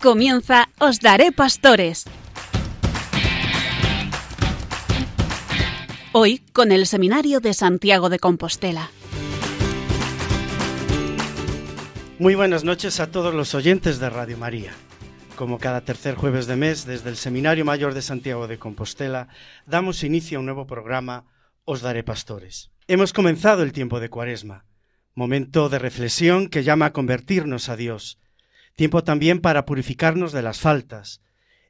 Comienza Os Daré Pastores. Hoy con el Seminario de Santiago de Compostela. Muy buenas noches a todos los oyentes de Radio María. Como cada tercer jueves de mes, desde el Seminario Mayor de Santiago de Compostela, damos inicio a un nuevo programa, Os Daré Pastores. Hemos comenzado el tiempo de Cuaresma, momento de reflexión que llama a convertirnos a Dios, tiempo también para purificarnos de las faltas,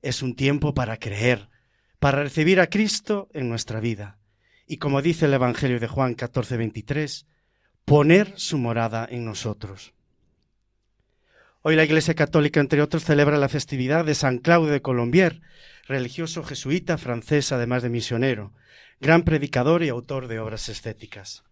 es un tiempo para creer, para recibir a Cristo en nuestra vida, y como dice el Evangelio de Juan 14:23, poner su morada en nosotros. Hoy la Iglesia Católica, entre otros, celebra la festividad de San Claudio de Colombier, religioso jesuita francés, además de misionero, gran predicador y autor de obras estéticas.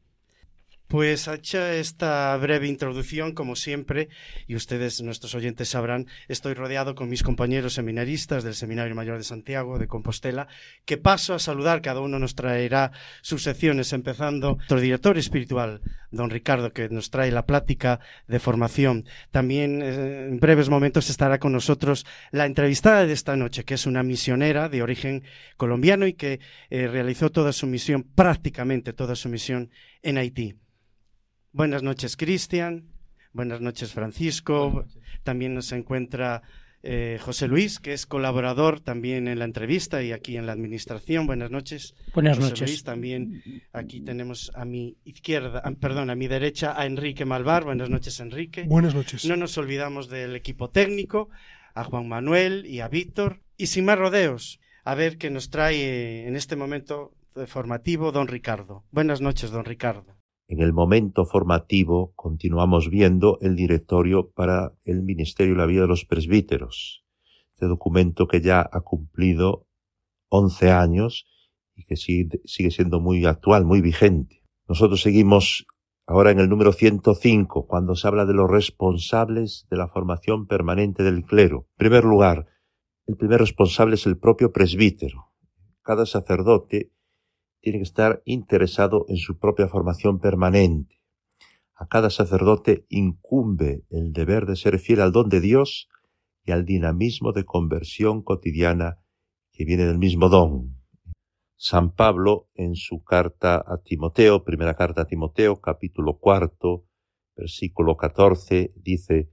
Pues hecha esta breve introducción, como siempre, y ustedes, nuestros oyentes, sabrán, estoy rodeado con mis compañeros seminaristas del Seminario Mayor de Santiago, de Compostela, que paso a saludar, cada uno nos traerá sus secciones, empezando nuestro director espiritual, don Ricardo, que nos trae la plática de formación. También eh, en breves momentos estará con nosotros la entrevistada de esta noche, que es una misionera de origen colombiano y que eh, realizó toda su misión, prácticamente toda su misión, en Haití. Buenas noches, Cristian. Buenas noches, Francisco. También nos encuentra eh, José Luis, que es colaborador también en la entrevista y aquí en la administración. Buenas noches. Buenas José noches. Luis, también aquí tenemos a mi izquierda, ah, perdón, a mi derecha a Enrique Malvar. Buenas noches, Enrique. Buenas noches. No nos olvidamos del equipo técnico, a Juan Manuel y a Víctor. Y sin más rodeos, a ver qué nos trae eh, en este momento formativo don Ricardo. Buenas noches, don Ricardo. En el momento formativo continuamos viendo el directorio para el Ministerio y la Vida de los Presbíteros. Este documento que ya ha cumplido 11 años y que sigue, siendo muy actual, muy vigente. Nosotros seguimos ahora en el número 105, cuando se habla de los responsables de la formación permanente del clero. En primer lugar, el primer responsable es el propio presbítero. Cada sacerdote tiene que estar interesado en su propia formación permanente. A cada sacerdote incumbe el deber de ser fiel al don de Dios y al dinamismo de conversión cotidiana que viene del mismo don. San Pablo, en su carta a Timoteo, primera carta a Timoteo, capítulo cuarto, versículo catorce, dice,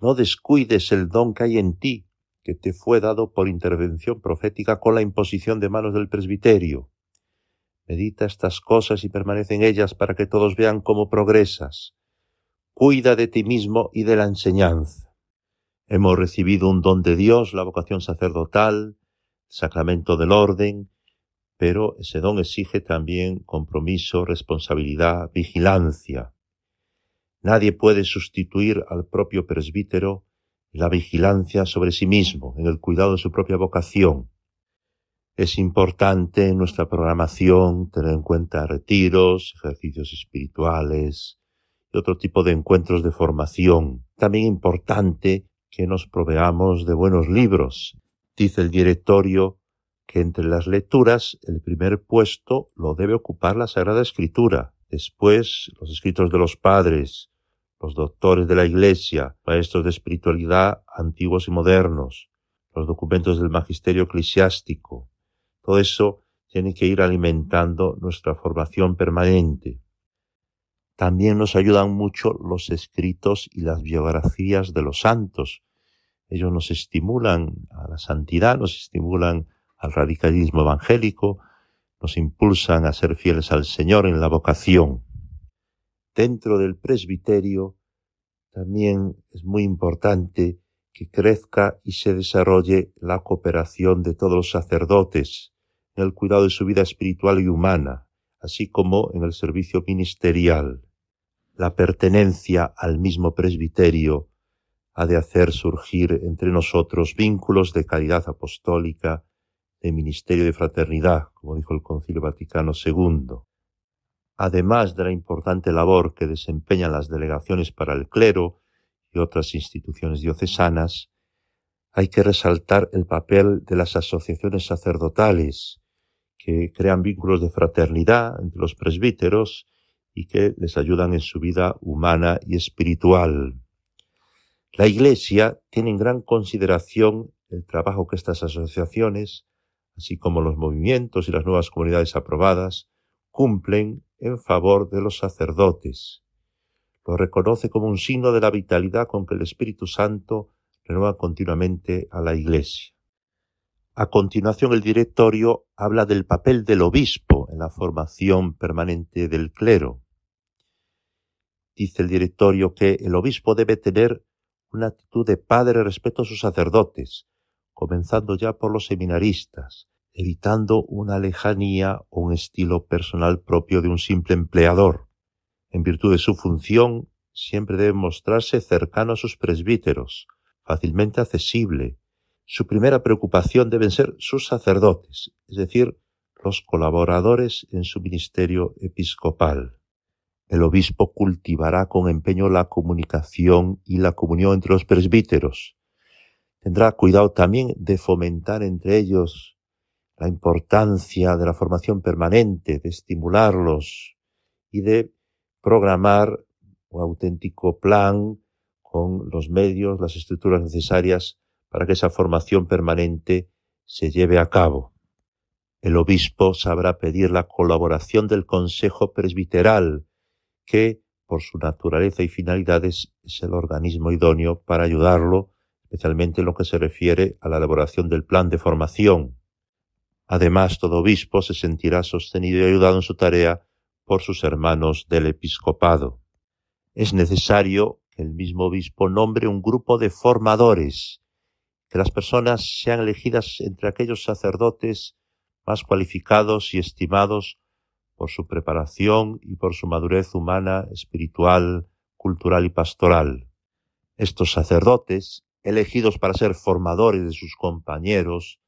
No descuides el don que hay en ti, que te fue dado por intervención profética con la imposición de manos del presbiterio. Medita estas cosas y permanece en ellas para que todos vean cómo progresas. Cuida de ti mismo y de la enseñanza. Hemos recibido un don de Dios, la vocación sacerdotal, sacramento del orden, pero ese don exige también compromiso, responsabilidad, vigilancia. Nadie puede sustituir al propio presbítero la vigilancia sobre sí mismo, en el cuidado de su propia vocación. Es importante en nuestra programación tener en cuenta retiros, ejercicios espirituales y otro tipo de encuentros de formación. También importante que nos proveamos de buenos libros. Dice el directorio que entre las lecturas el primer puesto lo debe ocupar la Sagrada Escritura, después los escritos de los padres, los doctores de la Iglesia, maestros de espiritualidad antiguos y modernos, los documentos del magisterio eclesiástico. Todo eso tiene que ir alimentando nuestra formación permanente. También nos ayudan mucho los escritos y las biografías de los santos. Ellos nos estimulan a la santidad, nos estimulan al radicalismo evangélico, nos impulsan a ser fieles al Señor en la vocación. Dentro del presbiterio también es muy importante que crezca y se desarrolle la cooperación de todos los sacerdotes en el cuidado de su vida espiritual y humana, así como en el servicio ministerial. La pertenencia al mismo presbiterio ha de hacer surgir entre nosotros vínculos de caridad apostólica, de ministerio de fraternidad, como dijo el Concilio Vaticano II. Además de la importante labor que desempeñan las delegaciones para el clero y otras instituciones diocesanas, hay que resaltar el papel de las asociaciones sacerdotales, que crean vínculos de fraternidad entre los presbíteros y que les ayudan en su vida humana y espiritual. La Iglesia tiene en gran consideración el trabajo que estas asociaciones, así como los movimientos y las nuevas comunidades aprobadas, cumplen en favor de los sacerdotes. Lo reconoce como un signo de la vitalidad con que el Espíritu Santo renueva continuamente a la Iglesia. A continuación, el directorio habla del papel del obispo en la formación permanente del clero. Dice el directorio que el obispo debe tener una actitud de padre respecto a sus sacerdotes, comenzando ya por los seminaristas, evitando una lejanía o un estilo personal propio de un simple empleador. En virtud de su función, siempre debe mostrarse cercano a sus presbíteros, fácilmente accesible. Su primera preocupación deben ser sus sacerdotes, es decir, los colaboradores en su ministerio episcopal. El obispo cultivará con empeño la comunicación y la comunión entre los presbíteros. Tendrá cuidado también de fomentar entre ellos la importancia de la formación permanente, de estimularlos y de programar un auténtico plan con los medios, las estructuras necesarias para que esa formación permanente se lleve a cabo. El obispo sabrá pedir la colaboración del Consejo Presbiteral, que, por su naturaleza y finalidades, es el organismo idóneo para ayudarlo, especialmente en lo que se refiere a la elaboración del plan de formación. Además, todo obispo se sentirá sostenido y ayudado en su tarea por sus hermanos del episcopado. Es necesario que el mismo obispo nombre un grupo de formadores, que las personas sean elegidas entre aquellos sacerdotes más cualificados y estimados por su preparación y por su madurez humana, espiritual, cultural y pastoral. Estos sacerdotes, elegidos para ser formadores de sus compañeros,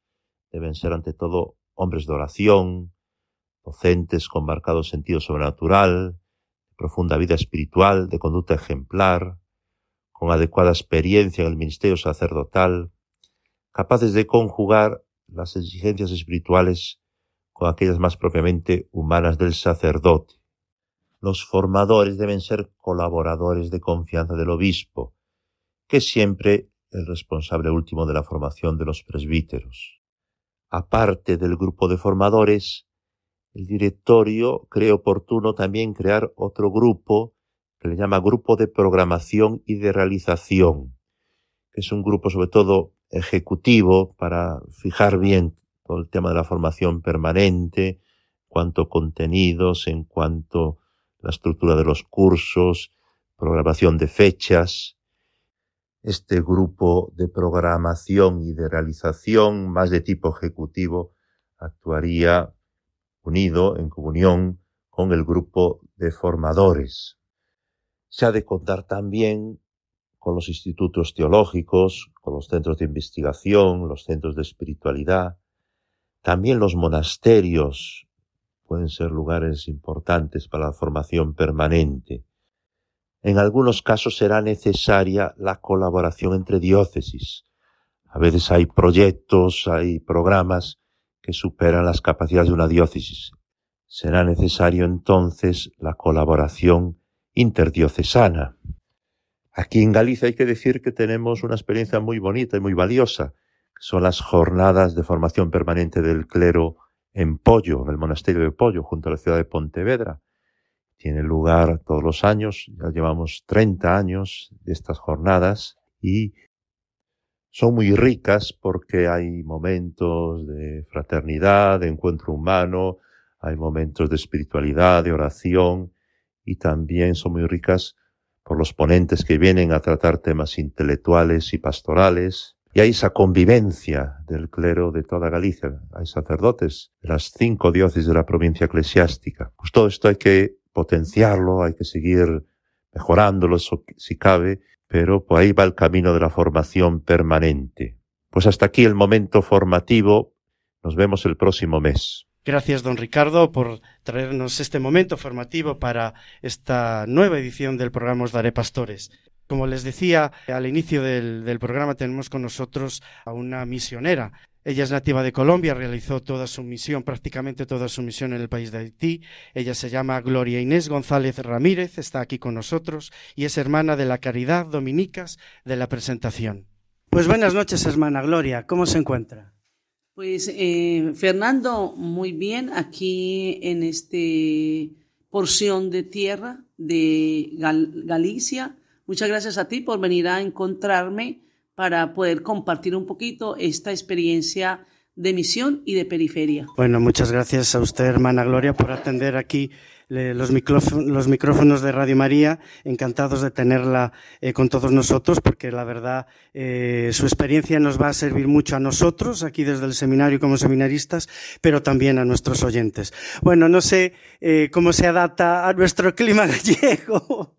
deben ser ante todo hombres de oración, docentes con marcado sentido sobrenatural, de profunda vida espiritual, de conducta ejemplar, con adecuada experiencia en el ministerio sacerdotal, capaces de conjugar las exigencias espirituales con aquellas más propiamente humanas del sacerdote. Los formadores deben ser colaboradores de confianza del obispo, que es siempre el responsable último de la formación de los presbíteros aparte del grupo de formadores, el directorio cree oportuno también crear otro grupo que le llama grupo de programación y de realización, que es un grupo sobre todo ejecutivo para fijar bien todo el tema de la formación permanente, en cuanto contenidos, en cuanto la estructura de los cursos, programación de fechas, este grupo de programación y de realización, más de tipo ejecutivo, actuaría unido en comunión con el grupo de formadores. Se ha de contar también con los institutos teológicos, con los centros de investigación, los centros de espiritualidad, también los monasterios pueden ser lugares importantes para la formación permanente. En algunos casos será necesaria la colaboración entre diócesis. A veces hay proyectos, hay programas que superan las capacidades de una diócesis. Será necesario entonces la colaboración interdiocesana. Aquí en Galicia hay que decir que tenemos una experiencia muy bonita y muy valiosa, son las jornadas de formación permanente del clero en Pollo, en el monasterio de Pollo, junto a la ciudad de Pontevedra. Tiene lugar todos los años, ya llevamos 30 años de estas jornadas y son muy ricas porque hay momentos de fraternidad, de encuentro humano, hay momentos de espiritualidad, de oración y también son muy ricas por los ponentes que vienen a tratar temas intelectuales y pastorales. Y hay esa convivencia del clero de toda Galicia. Hay sacerdotes de las cinco diócesis de la provincia eclesiástica. Pues todo esto hay que potenciarlo, hay que seguir mejorándolo si cabe, pero por ahí va el camino de la formación permanente. Pues hasta aquí el momento formativo. Nos vemos el próximo mes. Gracias, don Ricardo, por traernos este momento formativo para esta nueva edición del programa Os Daré Pastores. Como les decía al inicio del, programa, tenemos con nosotros a una misionera. Ella es nativa de Colombia, realizó toda su misión, prácticamente toda su misión en el país de Haití. Ella se llama Gloria Inés González Ramírez, está aquí con nosotros y es hermana de la Caridad Dominicas de la Presentación. Pues buenas noches, hermana Gloria, ¿cómo se encuentra? Pues eh, Fernando, muy bien, aquí en este porción de tierra de Galicia. Muchas gracias a ti por venir a encontrarme para poder compartir un poquito esta experiencia de misión y de periferia. Bueno, muchas gracias a usted, hermana Gloria, por atender aquí los, micrófonos, de Radio María. Encantados de tenerla eh, con todos nosotros, porque la verdad eh, su experiencia nos va a servir mucho a nosotros, aquí desde el seminario como seminaristas, pero también a nuestros oyentes. Bueno, no sé eh, cómo se adapta a nuestro clima gallego.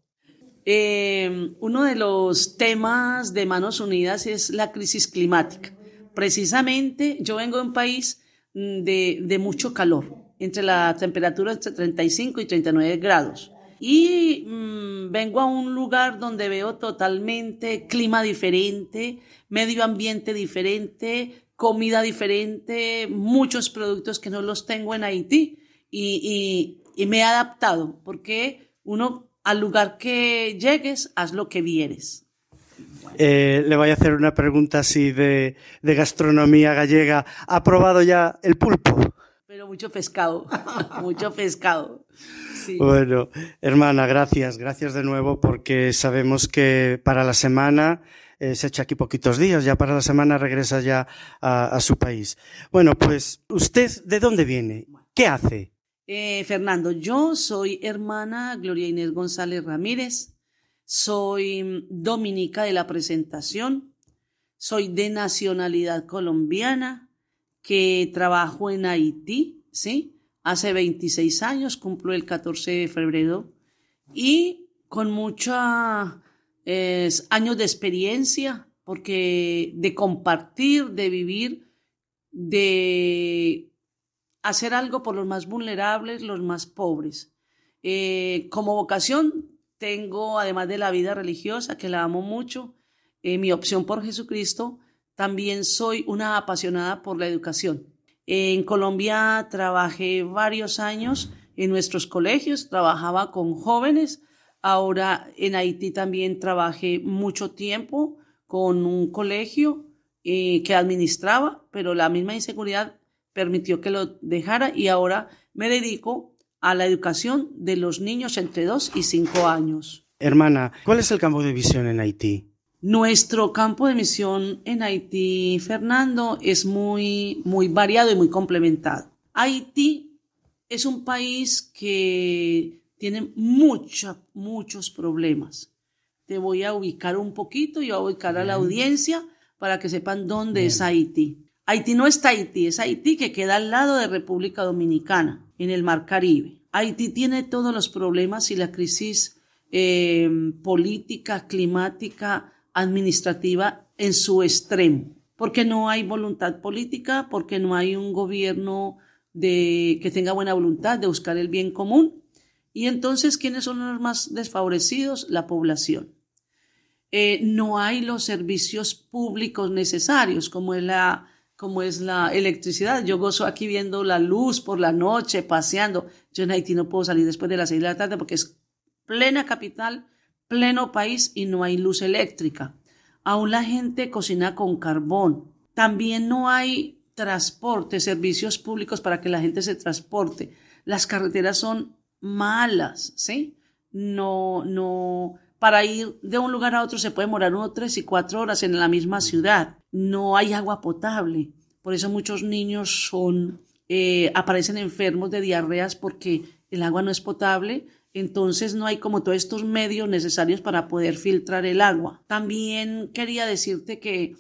Eh, uno de los temas de Manos Unidas es la crisis climática. Precisamente yo vengo de un país mm, de, mucho calor, entre la temperatura entre 35 y 39 grados. Y mm, vengo a un lugar donde veo totalmente clima diferente, medio ambiente diferente, comida diferente, muchos productos que no los tengo en Haití. Y, y me he adaptado, porque uno al lugar que llegues, haz lo que vieres. Eh, le voy a hacer una pregunta así de, gastronomía gallega. ¿Ha probado ya el pulpo? Pero mucho pescado, mucho pescado. Bueno, hermana, gracias, gracias de nuevo porque sabemos que para la semana eh, se echa aquí poquitos días, ya para la semana regresa ya a su país. Bueno, pues usted, ¿de dónde viene? ¿Qué hace? Eh, Fernando, yo soy hermana Gloria Inés González Ramírez, soy mm, dominica de la presentación, soy de nacionalidad colombiana, que trabajo en Haití, ¿sí? Hace 26 años, cumplo el 14 de febrero, y con muchos años de experiencia, porque de compartir, de vivir, de hacer algo por los más vulnerables, los más pobres. Eh, como vocación tengo, además de la vida religiosa, que la amo mucho, eh, mi opción por Jesucristo, también soy una apasionada por la educación. en Colombia trabajé varios años en nuestros colegios, trabajaba con jóvenes, ahora en Haití también trabajé mucho tiempo con un colegio eh, que administraba, pero la misma inseguridad permitió que lo dejara y ahora me dedico a la educación de los niños entre 2 y 5 años. Hermana, ¿cuál es el campo de visión en Haití? Nuestro campo de misión en Haití, Fernando, es muy, muy variado y muy complementado. Haití es un país que tiene muchos, muchos problemas. Te voy a ubicar un poquito y a ubicar a la audiencia para que sepan dónde es Haití. Haití no es Haití, es Haití que queda al lado de República Dominicana, en el Mar Caribe. Haití tiene todos los problemas y la crisis eh, política, climática, administrativa en su extremo, porque no hay voluntad política, porque no hay un gobierno que tenga buena voluntad de buscar el bien común. Y entonces, ¿quiénes son los más desfavorecidos? La población. Eh, no hay los servicios públicos necesarios, como es la como es la electricidad. Yo gozo aquí viendo la luz por la noche, paseando. Yo en Haití no puedo salir después de las seis de la tarde porque es plena capital, pleno país y no hay luz eléctrica. Aún la gente cocina con carbón. También no hay transporte, servicios públicos para que la gente se transporte. Las carreteras son malas, ¿sí? No, no, para ir de un lugar a otro se puede demorar uno, tres y cuatro horas en la misma ciudad. No hay agua potable. Por eso muchos niños son, eh, aparecen enfermos de diarreas porque el agua no es potable. Entonces no hay como todos estos medios necesarios para poder filtrar el agua. También quería decirte que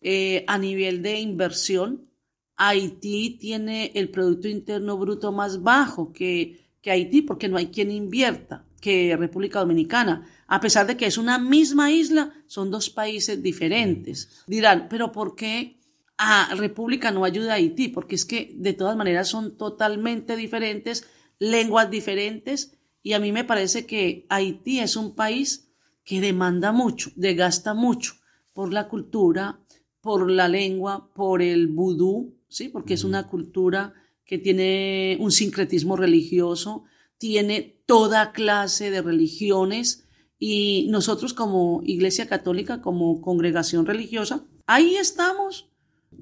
eh, a nivel de inversión, Haití tiene el Producto Interno Bruto más bajo que, que Haití porque no hay quien invierta que República Dominicana. A pesar de que es una misma isla, son dos países diferentes. Dirán, pero ¿por qué a República no ayuda a Haití? Porque es que de todas maneras son totalmente diferentes, lenguas diferentes, y a mí me parece que Haití es un país que demanda mucho, desgasta mucho por la cultura, por la lengua, por el vudú, ¿sí? porque es una cultura que tiene un sincretismo religioso, tiene toda clase de religiones y nosotros como Iglesia Católica, como congregación religiosa, ahí estamos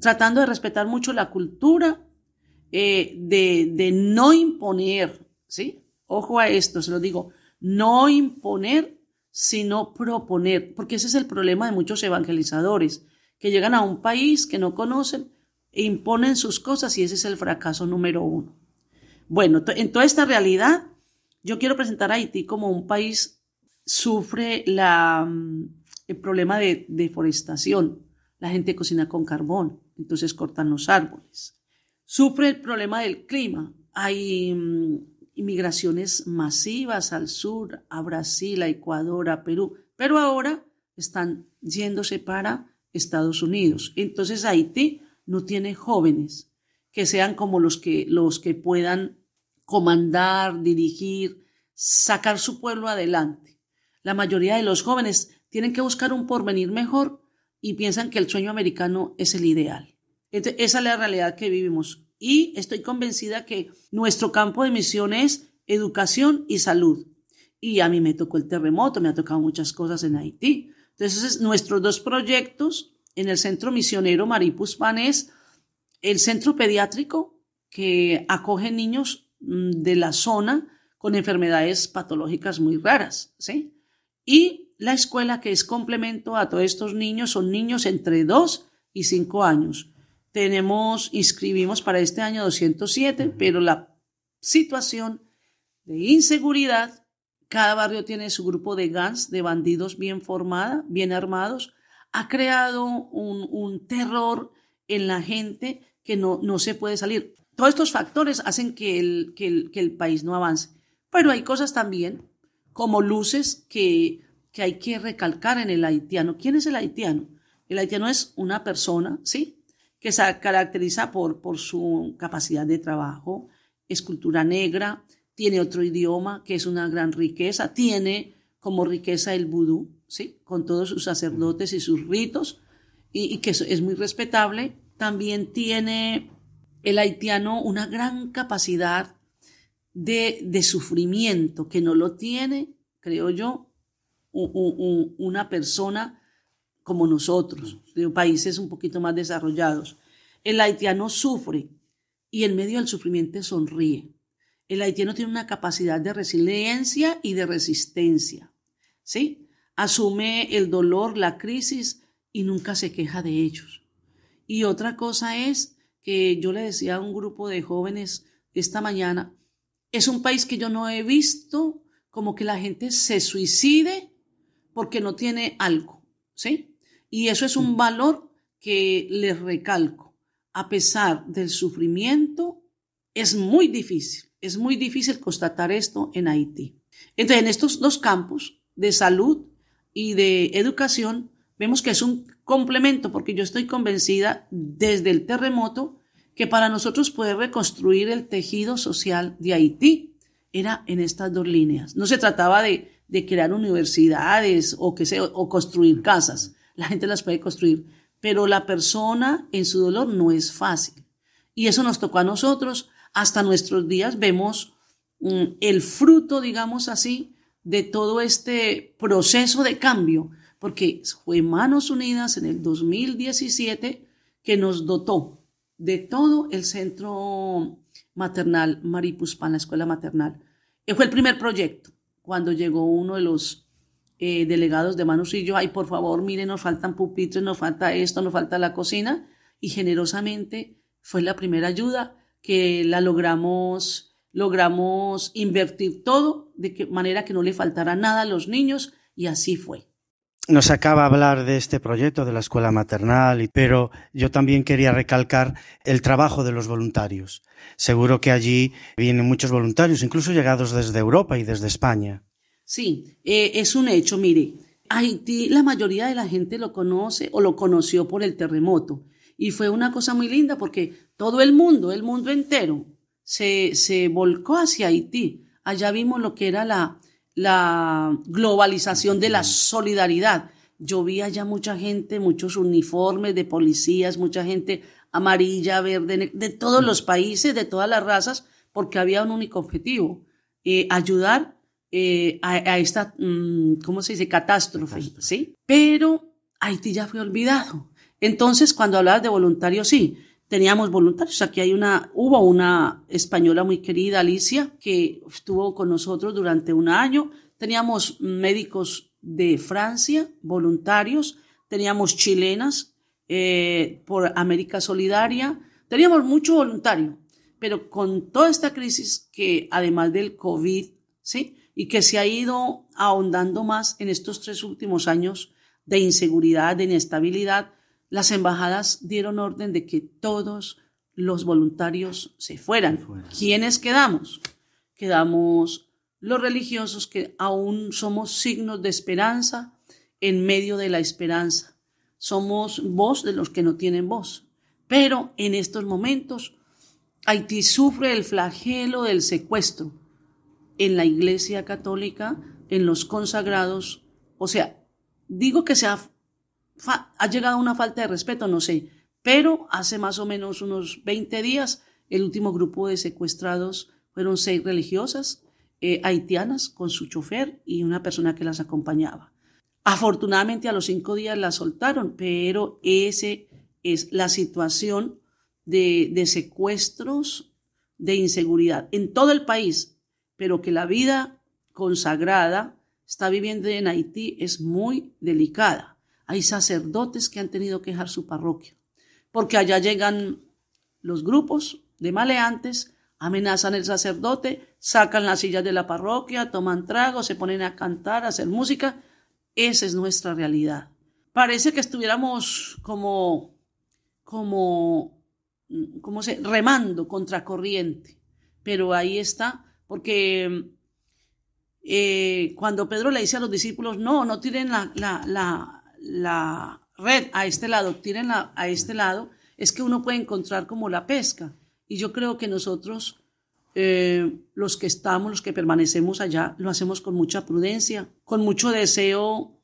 tratando de respetar mucho la cultura, eh, de, de no imponer, ¿sí? Ojo a esto, se lo digo, no imponer, sino proponer, porque ese es el problema de muchos evangelizadores, que llegan a un país que no conocen e imponen sus cosas y ese es el fracaso número uno. Bueno, en toda esta realidad, yo quiero presentar a Haití como un país sufre mm, el problema de deforestación. La gente cocina con carbón, entonces cortan los árboles. Sufre el problema del clima. Hay mm, inmigraciones masivas al sur, a Brasil, a Ecuador, a Perú, pero ahora están yéndose para Estados Unidos. Entonces Haití no tiene jóvenes que sean como los que, los que puedan comandar, dirigir, sacar su pueblo adelante. La mayoría de los jóvenes tienen que buscar un porvenir mejor y piensan que el sueño americano es el ideal. esa es la realidad que vivimos. Y estoy convencida que nuestro campo de misión es educación y salud. Y a mí me tocó el terremoto, me ha tocado muchas cosas en Haití. Entonces, nuestros dos proyectos en el centro misionero Maripus Pan es el centro pediátrico que acoge niños mm, de la zona con enfermedades patológicas muy raras, ¿sí? Y la escuela que es complemento a todos estos niños son niños entre 2 y 5 años. Tenemos, inscribimos para este año 207, pero la situación de inseguridad cada barrio tiene su grupo de gangs, de bandidos bien formada, bien armados. Ha creado un, terror en la gente que no, no, se puede salir. Todos estos factores hacen que el, que el, que el país no avance. Pero hay cosas también como luces que, que hay que recalcar en el haitiano. ¿Quién es el haitiano? El haitiano es una persona, ¿sí? Que se caracteriza por, por su capacidad de trabajo, es cultura negra, tiene otro idioma que es una gran riqueza, tiene como riqueza el vudú, ¿sí? con todos sus sacerdotes y sus ritos, y, que es muy respetable. También tiene el haitiano una gran capacidad de, de sufrimiento, que no lo tiene, creo yo, una persona como nosotros, de países un poquito más desarrollados. El haitiano sufre y en medio del sufrimiento sonríe. El haitiano tiene una capacidad de resiliencia y de resistencia, ¿sí? Asume el dolor, la crisis y nunca se queja de ellos. Y otra cosa es que yo le decía a un grupo de jóvenes esta mañana, es un país que yo no he visto como que la gente se suicide porque no tiene algo, ¿sí? Y eso es un valor que les recalco. A pesar del sufrimiento, es muy difícil es muy difícil constatar esto en Haití. Entonces, en estos dos campos de salud y de educación, vemos que es un complemento, porque yo estoy convencida desde el terremoto que para nosotros poder reconstruir el tejido social de Haití era en estas dos líneas. No se trataba de, crear universidades o, que o construir casas. La gente las puede construir, pero la persona en su dolor no es fácil. Y eso nos tocó a nosotros hasta nuestros días vemos mm, el fruto, digamos así, de todo este proceso de cambio, porque fue Manos Unidas en el 2017 que nos dotó de todo el centro maternal Maripuspan, la escuela maternal. Fue el primer proyecto. Cuando llegó uno de los eh, delegados de yo, ay, por favor, miren, nos faltan pupitres, nos falta esto, nos falta la cocina, y generosamente fue la primera ayuda que la logramos, logramos invertir todo de manera que no le faltara nada a los niños y así fue. Nos acaba de hablar de este proyecto de la escuela maternal, pero yo también quería recalcar el trabajo de los voluntarios. Seguro que allí vienen muchos voluntarios, incluso llegados desde Europa y desde España. Sí, eh, es un hecho. Mire, Haití la mayoría de la gente lo conoce o lo conoció por el terremoto. Y fue una cosa muy linda porque todo el mundo, el mundo entero, se, se volcó hacia Haití. Allá vimos lo que era la, la globalización de la solidaridad. yo vi allá mucha gente, muchos uniformes de policías, mucha gente amarilla, verde, de todos los países, de todas las razas, porque había un único objetivo, eh, ayudar eh, a, esta, mm, ¿cómo se dice?, catástrofe, ¿sí? Pero Haití ya fue olvidado. Entonces, cuando hablabas de voluntarios, sí, teníamos voluntarios. Aquí hay una, hubo una española muy querida, Alicia, que estuvo con nosotros durante un año. Teníamos médicos de Francia, voluntarios. Teníamos chilenas eh, por América Solidaria. Teníamos mucho voluntario, pero con toda esta crisis que además del COVID, ¿sí? Y que se ha ido ahondando más en estos tres últimos años de inseguridad, de inestabilidad, las embajadas dieron orden de que todos los voluntarios se fueran. ¿Quiénes quedamos? Quedamos los religiosos que aún somos signos de esperanza en medio de la esperanza. Somos voz de los que no tienen voz. Pero en estos momentos Haití sufre el flagelo del secuestro en la Iglesia Católica, en los consagrados. O sea, digo que se ha, llegado una falta de respeto, no sé, pero hace más o menos unos 20 días el último grupo de secuestrados fueron seis religiosas eh, haitianas con su chofer y una persona que las acompañaba. Afortunadamente a los cinco días las soltaron, pero ese es la situación de secuestros, de inseguridad en todo el país, pero que la vida consagrada está viviendo en Haití es muy delicada. Hay sacerdotes que han tenido que dejar su parroquia, porque allá llegan los grupos de maleantes, amenazan al sacerdote, sacan las sillas de la parroquia, toman trago, se ponen a cantar, a hacer música. Esa es nuestra realidad. Parece que estuviéramos como, como, ¿cómo se? remando contra corriente. Pero ahí está, porque eh, cuando Pedro le dice a los discípulos, no, no tiren la, la, red a este lado, tírenla a este lado, es que uno puede encontrar como la pesca. Y yo creo que nosotros, eh, los que estamos, los que permanecemos allá, lo hacemos con mucha prudencia, con mucho deseo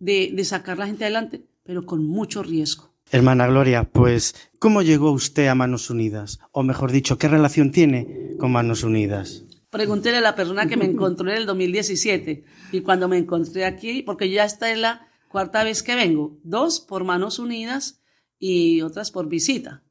de, de sacar la gente adelante, pero con mucho riesgo. Hermana Gloria, pues, ¿cómo llegó usted a Manos Unidas? O mejor dicho, ¿qué relación tiene con Manos Unidas? Pregúntele a la persona que me encontró en el 2017 y cuando me encontré aquí, porque ya esta es la cuarta vez que vengo, dos por manos unidas y otras por visita.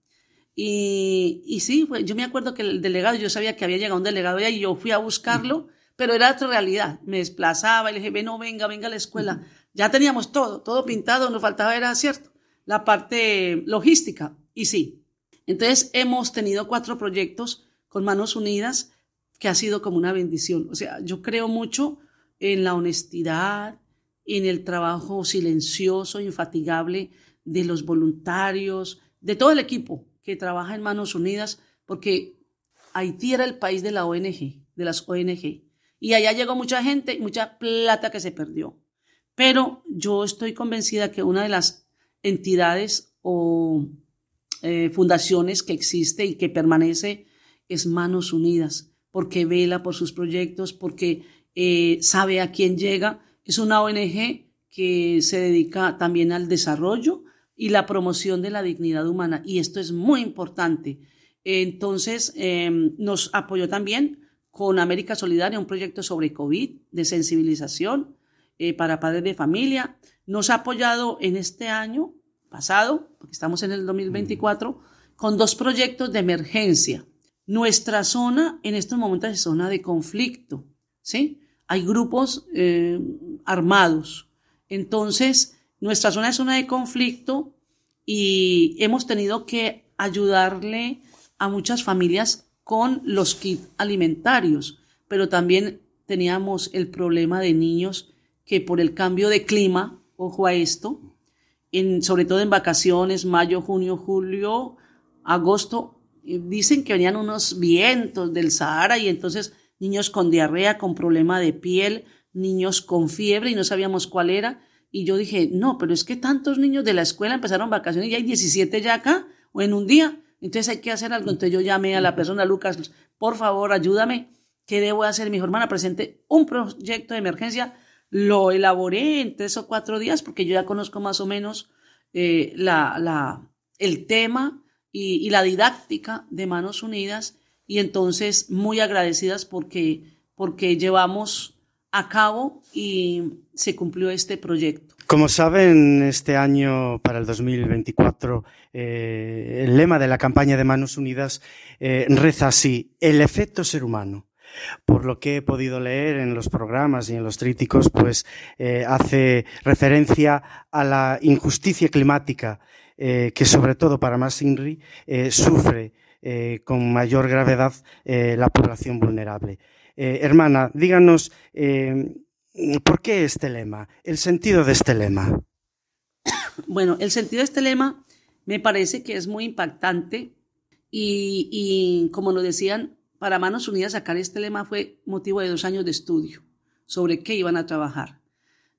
Y, sí, yo me acuerdo que el delegado, yo sabía que había llegado un delegado y yo fui a buscarlo, pero era otra realidad. Me desplazaba y le dije, ven, no, venga, venga a la escuela. Ya teníamos todo, todo pintado, nos faltaba, era cierto, la parte logística. Y sí. Entonces hemos tenido cuatro proyectos con manos unidas que ha sido como una bendición. O sea, yo creo mucho en la honestidad, en el trabajo silencioso, infatigable de los voluntarios, de todo el equipo que trabaja en Manos Unidas, porque Haití era el país de la ONG, de las ONG. Y allá llegó mucha gente, mucha plata que se perdió. Pero yo estoy convencida que una de las entidades o eh, fundaciones que existe y que permanece es Manos Unidas porque vela por sus proyectos, porque eh, sabe a quién llega. Es una ONG que se dedica también al desarrollo y la promoción de la dignidad humana. Y esto es muy importante. Entonces, em, nos apoyó también con América Solidaria un proyecto sobre COVID, de sensibilización eh, para padres de familia. Nos ha apoyado en este año pasado, porque estamos en el 2024, con dos proyectos de emergencia nuestra zona en estos momentos es zona de conflicto, ¿sí? Hay grupos eh, armados. Entonces, nuestra zona es zona de conflicto y hemos tenido que ayudarle a muchas familias con los kits alimentarios, pero también teníamos el problema de niños que por el cambio de clima, ojo a esto, en, sobre todo en vacaciones, mayo, junio, julio, agosto, dicen que venían unos vientos del Sahara y entonces niños con diarrea, con problema de piel, niños con fiebre y no sabíamos cuál era. Y yo dije, no, pero es que tantos niños de la escuela empezaron vacaciones y hay 17 ya acá o en un día. Entonces hay que hacer algo. Entonces yo llamé a la persona, Lucas, por favor, ayúdame. ¿Qué debo hacer? Mi hermana presente un proyecto de emergencia. Lo elaboré en tres o cuatro días porque yo ya conozco más o menos eh, la, la, el tema y, la didáctica de Manos Unidas y entonces muy agradecidas porque, porque llevamos a cabo y se cumplió este proyecto. Como saben, este año para el 2024 eh, el lema de la campaña de Manos Unidas eh, reza así, el efecto ser humano. Por lo que he podido leer en los programas y en los tríticos, pues eh, hace referencia a la injusticia climática eh, que sobre todo para más INRI eh, sufre eh, con mayor gravedad la población vulnerable. hermana, díganos ¿Por qué este lema? El sentido de este lema. Bueno, el sentido de este lema me parece que es muy impactante y, y, como nos decían, para Manos Unidas sacar este lema fue motivo de dos años de estudio sobre qué iban a trabajar.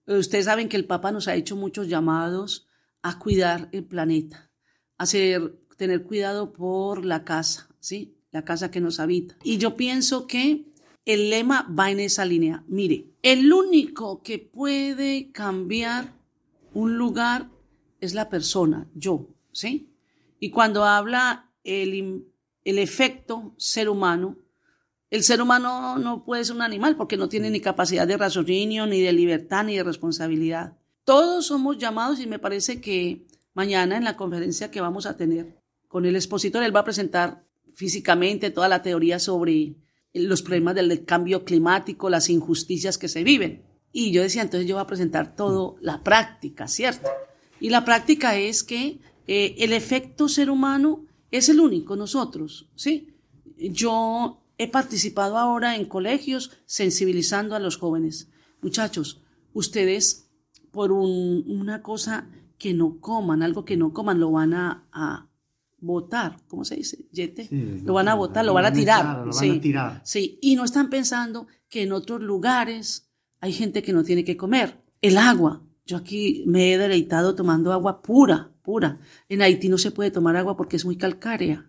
Ustedes saben que el Papa nos ha hecho muchos llamados a cuidar el planeta, a tener cuidado por la casa, ¿sí? La casa que nos habita. Y yo pienso que el lema va en esa línea. Mire, el único que puede cambiar un lugar es la persona, yo, ¿sí? Y cuando habla el, el efecto ser humano, el ser humano no puede ser un animal porque no tiene ni capacidad de raciocinio, ni de libertad, ni de responsabilidad. Todos somos llamados y me parece que mañana en la conferencia que vamos a tener con el expositor, él va a presentar físicamente toda la teoría sobre los problemas del cambio climático, las injusticias que se viven. Y yo decía, entonces yo voy a presentar todo la práctica, ¿cierto? Y la práctica es que eh, el efecto ser humano es el único, nosotros, ¿sí? Yo he participado ahora en colegios sensibilizando a los jóvenes. Muchachos, ustedes por un, una cosa que no coman, algo que no coman, lo van a, a, votar, ¿cómo se dice? Yete. Sí, lo van a votar, lo van a tirar. Lo sí, van a tirar. Sí, y no están pensando que en otros lugares hay gente que no tiene que comer. El agua. Yo aquí me he deleitado tomando agua pura, pura. En Haití no se puede tomar agua porque es muy calcárea.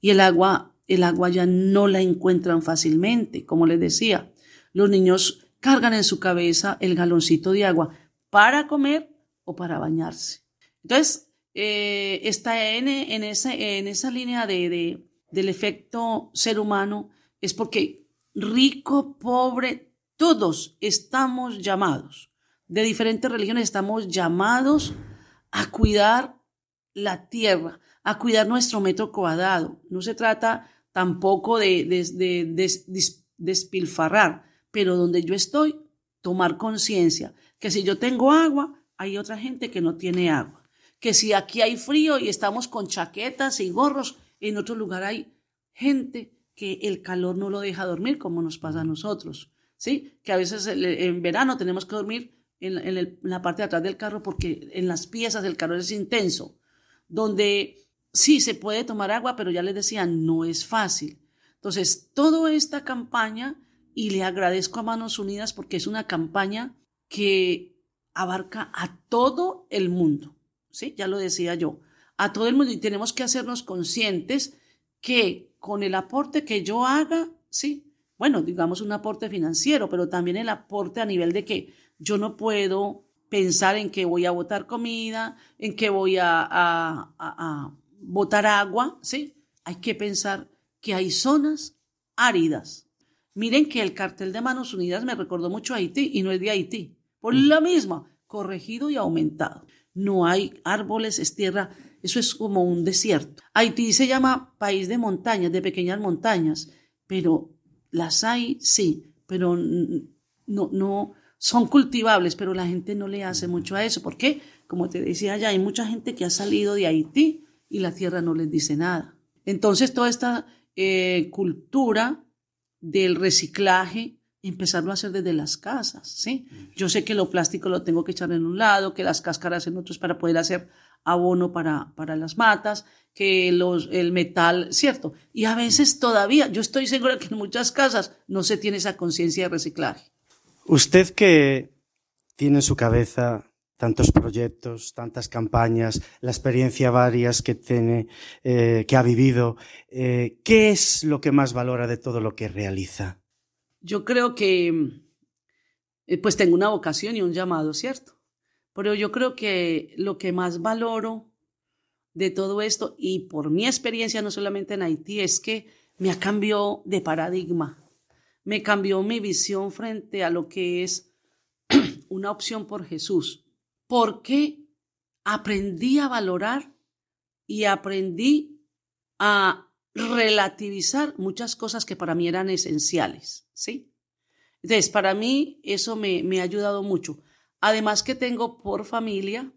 Y el agua, el agua ya no la encuentran fácilmente, como les decía. Los niños cargan en su cabeza el galoncito de agua para comer o para bañarse. Entonces, eh, está en, esa, línea de, de, del efecto ser humano, es porque rico, pobre, todos estamos llamados, de diferentes religiones estamos llamados a cuidar la tierra, a cuidar nuestro metro cuadrado. No se trata tampoco de, de despilfarrar, pero donde yo estoy, tomar conciencia que si yo tengo agua, hay otra gente que no tiene agua que si aquí hay frío y estamos con chaquetas y gorros, en otro lugar hay gente que el calor no lo deja dormir, como nos pasa a nosotros, ¿sí? Que a veces en verano tenemos que dormir en, en, en la parte de atrás del carro porque en las piezas el calor es intenso, donde sí se puede tomar agua, pero ya les decía, no es fácil. Entonces, toda esta campaña, y le agradezco a Manos Unidas porque es una campaña que abarca a todo el mundo. ¿sí? Ya lo decía yo, a todo el mundo y tenemos que hacernos conscientes que con el aporte que yo haga, ¿sí? Bueno, digamos un aporte financiero, pero también el aporte a nivel de que yo no puedo pensar en que voy a botar comida, en que voy a, a, botar agua, ¿sí? Hay que pensar que hay zonas áridas. Miren que el cartel de Manos Unidas me recordó mucho a Haití y no es de Haití. Por lo mismo, corregido y aumentado no hay árboles, es tierra, eso es como un desierto. Haití se llama país de montañas, de pequeñas montañas, pero las hay, sí, pero no, no son cultivables, pero la gente no le hace mucho a eso. ¿Por qué? Como te decía ya, hay mucha gente que ha salido de Haití y la tierra no les dice nada. Entonces, toda esta eh, cultura del reciclaje, empezarlo a hacer desde las casas, ¿sí? Yo sé que lo plástico lo tengo que echar en un lado, que las cáscaras en otros para poder hacer abono para, para las matas, que los, el metal, ¿cierto? Y a veces todavía, yo estoy segura que en muchas casas no se tiene esa conciencia de reciclaje. Usted que tiene en su cabeza tantos proyectos, tantas campañas, la experiencia varias que tiene, eh, que ha vivido, eh, ¿qué es lo que más valora de todo lo que realiza? Yo creo que eh, pues tengo una vocación y un llamado, ¿cierto? Pero yo creo que lo que más valoro de todo esto, y por mi experiencia no solamente en Haití, es que me ha cambiado de paradigma, me cambió mi visión frente a lo que es una opción por Jesús, porque aprendí a valorar y aprendí a relativizar muchas cosas que para mí eran esenciales, ¿sí? Entonces, para mí eso me, me ha ayudado mucho. Además que tengo por familia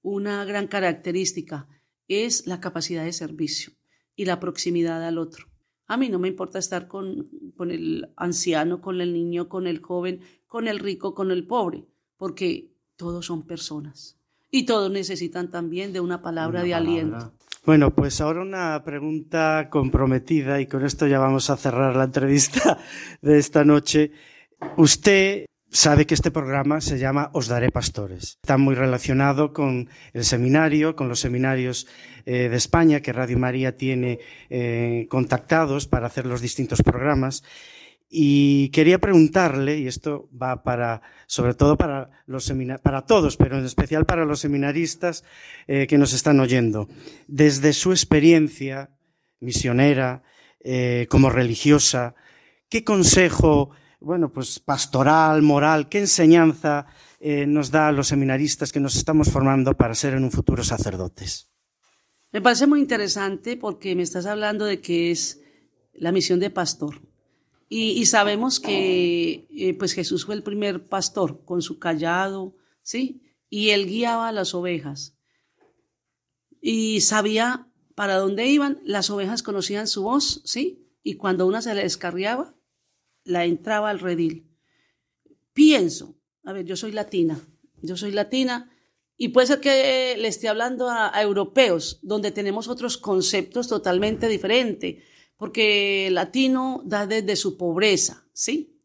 una gran característica, es la capacidad de servicio y la proximidad al otro. A mí no me importa estar con, con el anciano, con el niño, con el joven, con el rico, con el pobre, porque todos son personas y todos necesitan también de una palabra de aliento. Bueno, pues ahora una pregunta comprometida y con esto ya vamos a cerrar la entrevista de esta noche. Usted sabe que este programa se llama Os Daré Pastores. Está muy relacionado con el seminario, con los seminarios eh, de España que Radio María tiene eh, contactados para hacer los distintos programas. Y quería preguntarle, y esto va para, sobre todo para los para todos, pero en especial para los seminaristas eh, que nos están oyendo, desde su experiencia misionera, como religiosa, ¿qué consejo bueno, pues pastoral, moral, qué enseñanza eh, nos da a los seminaristas que nos estamos formando para ser en un futuro sacerdotes. Me parece muy interesante porque me estás hablando de que es la misión de pastor. Y, sabemos que eh, pues Jesús fue el primer pastor con su callado, ¿sí? Y él guiaba a las ovejas. Y sabía para dónde iban, las ovejas conocían su voz, ¿sí? Y cuando una se le descarriaba, la entraba al redil. Pienso, a ver, yo soy latina, yo soy latina y puede ser que le esté hablando a, europeos, donde tenemos otros conceptos totalmente diferentes, porque el latino da desde su pobreza, ¿sí?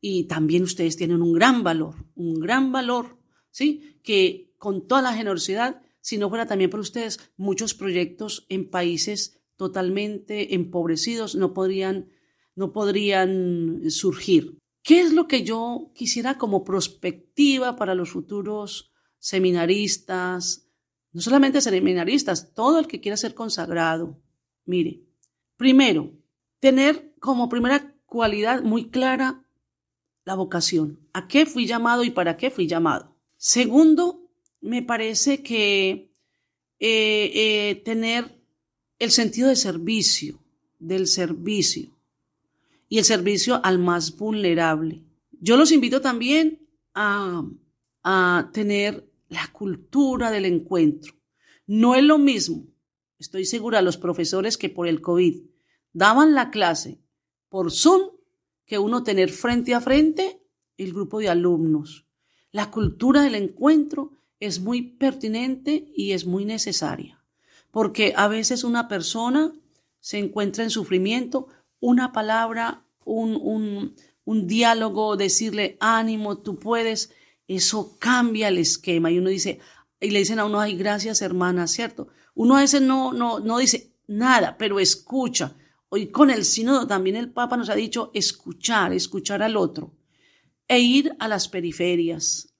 Y también ustedes tienen un gran valor, un gran valor, ¿sí? Que con toda la generosidad, si no fuera también por ustedes, muchos proyectos en países totalmente empobrecidos no podrían no podrían surgir. ¿Qué es lo que yo quisiera como prospectiva para los futuros seminaristas? No solamente seminaristas, todo el que quiera ser consagrado. Mire, primero, tener como primera cualidad muy clara la vocación. ¿A qué fui llamado y para qué fui llamado? Segundo, me parece que eh, eh, tener el sentido de servicio, del servicio y el servicio al más vulnerable. Yo los invito también a, a tener la cultura del encuentro. No es lo mismo, estoy segura, los profesores que por el COVID daban la clase por Zoom que uno tener frente a frente el grupo de alumnos. La cultura del encuentro es muy pertinente y es muy necesaria, porque a veces una persona se encuentra en sufrimiento una palabra, un, un, diálogo, decirle ánimo, tú puedes, eso cambia el esquema. Y uno dice, y le dicen a uno, ay, gracias hermana, ¿cierto? Uno a veces no, no, no dice nada, pero escucha. Hoy con el sínodo también el Papa nos ha dicho escuchar, escuchar al otro e ir a las periferias,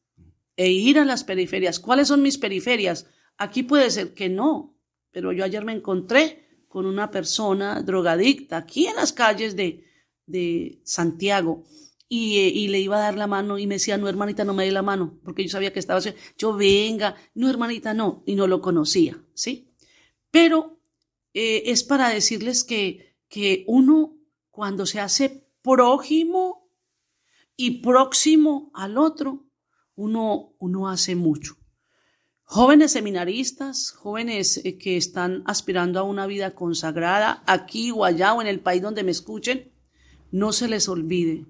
e ir a las periferias. ¿Cuáles son mis periferias? Aquí puede ser que no, pero yo ayer me encontré con una persona drogadicta aquí en las calles de, de Santiago y, eh, y, le iba a dar la mano y me decía, no, hermanita, no me dé la mano, porque yo sabía que estaba. Yo, venga, no, hermanita, no, y no lo conocía, ¿sí? Pero eh, es para decirles que, que uno, cuando se hace prójimo y próximo al otro, uno, uno hace mucho. Jóvenes seminaristas, jóvenes eh, que están aspirando a una vida consagrada aquí o allá o en el país donde me escuchen, no se les olvide,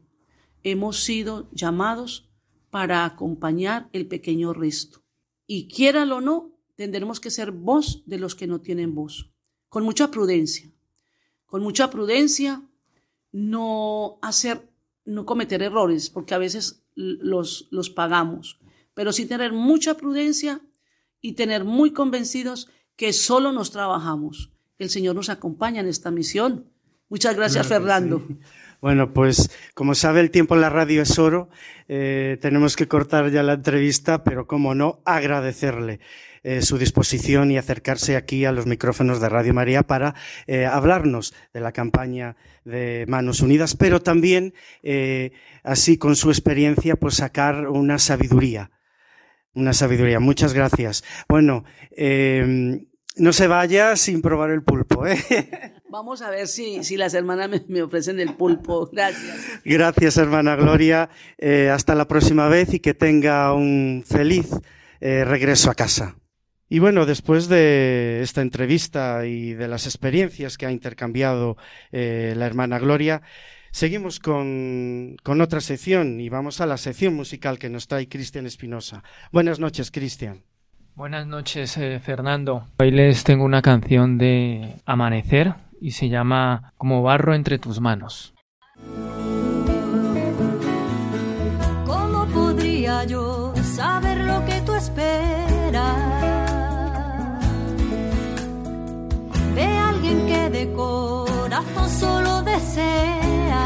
hemos sido llamados para acompañar el pequeño resto. Y quiéralo o no, tendremos que ser voz de los que no tienen voz. Con mucha prudencia, con mucha prudencia, no hacer, no cometer errores, porque a veces los, los pagamos, pero sí tener mucha prudencia y tener muy convencidos que solo nos trabajamos. El Señor nos acompaña en esta misión. Muchas gracias, Fernando. Bueno, pues como sabe, el tiempo en la radio es oro. Eh, tenemos que cortar ya la entrevista, pero como no, agradecerle eh, su disposición y acercarse aquí a los micrófonos de Radio María para eh, hablarnos de la campaña de Manos Unidas, pero también, así con su experiencia, pues sacar una sabiduría. Una sabiduría. Muchas gracias. Bueno, no se vaya sin probar el pulpo. ¿eh? Vamos a ver si, si las hermanas me, me ofrecen el pulpo. Gracias. Gracias, hermana Gloria. Eh, hasta la próxima vez y que tenga un feliz eh, regreso a casa. Y bueno, después de esta entrevista y de las experiencias que ha intercambiado eh, la hermana Gloria, seguimos con, con, otra sección y vamos a la sección musical que nos trae Cristian Espinosa. Buenas noches, Cristian. Buenas noches, eh, Fernando. Hoy les tengo una canción de Amanecer y se llama Como barro entre tus manos. ¿Cómo podría yo saber lo que tú esperas? de alguien que de corazón solo desea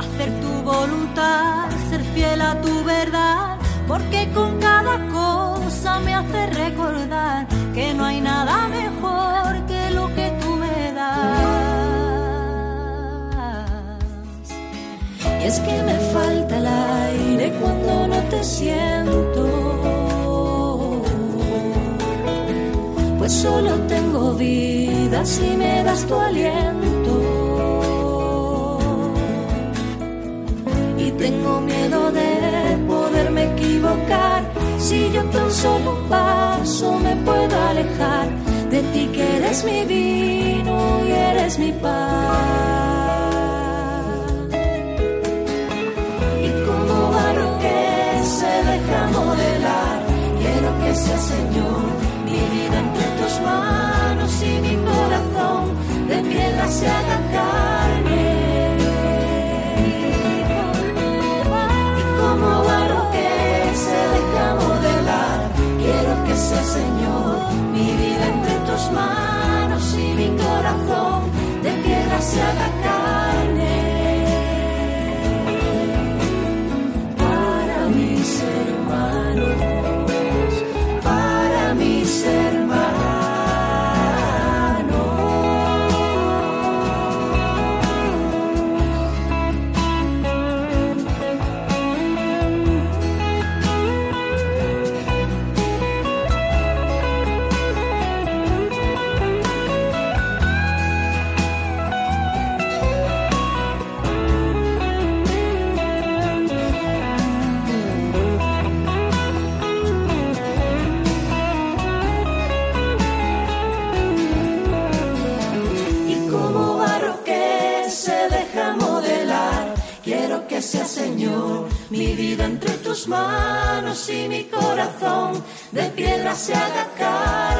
hacer tu voluntad, ser fiel a tu verdad, porque con cada cosa me hace recordar que no hay nada mejor que lo que tú me das. Y es que me falta el aire cuando no te siento. pues solo tengo vida si me das tu aliento. Y tengo miedo de poderme equivocar, si yo tan solo paso me puedo alejar de ti que eres mi vino y eres mi paz. Y como barro que se deja modelar, quiero que sea Señor mi vida entre tus manos y mi corazón de piedra se haga manos y mi corazón de piedra se haga mi vida entre tus manos y mi corazón de piedra se haga carne.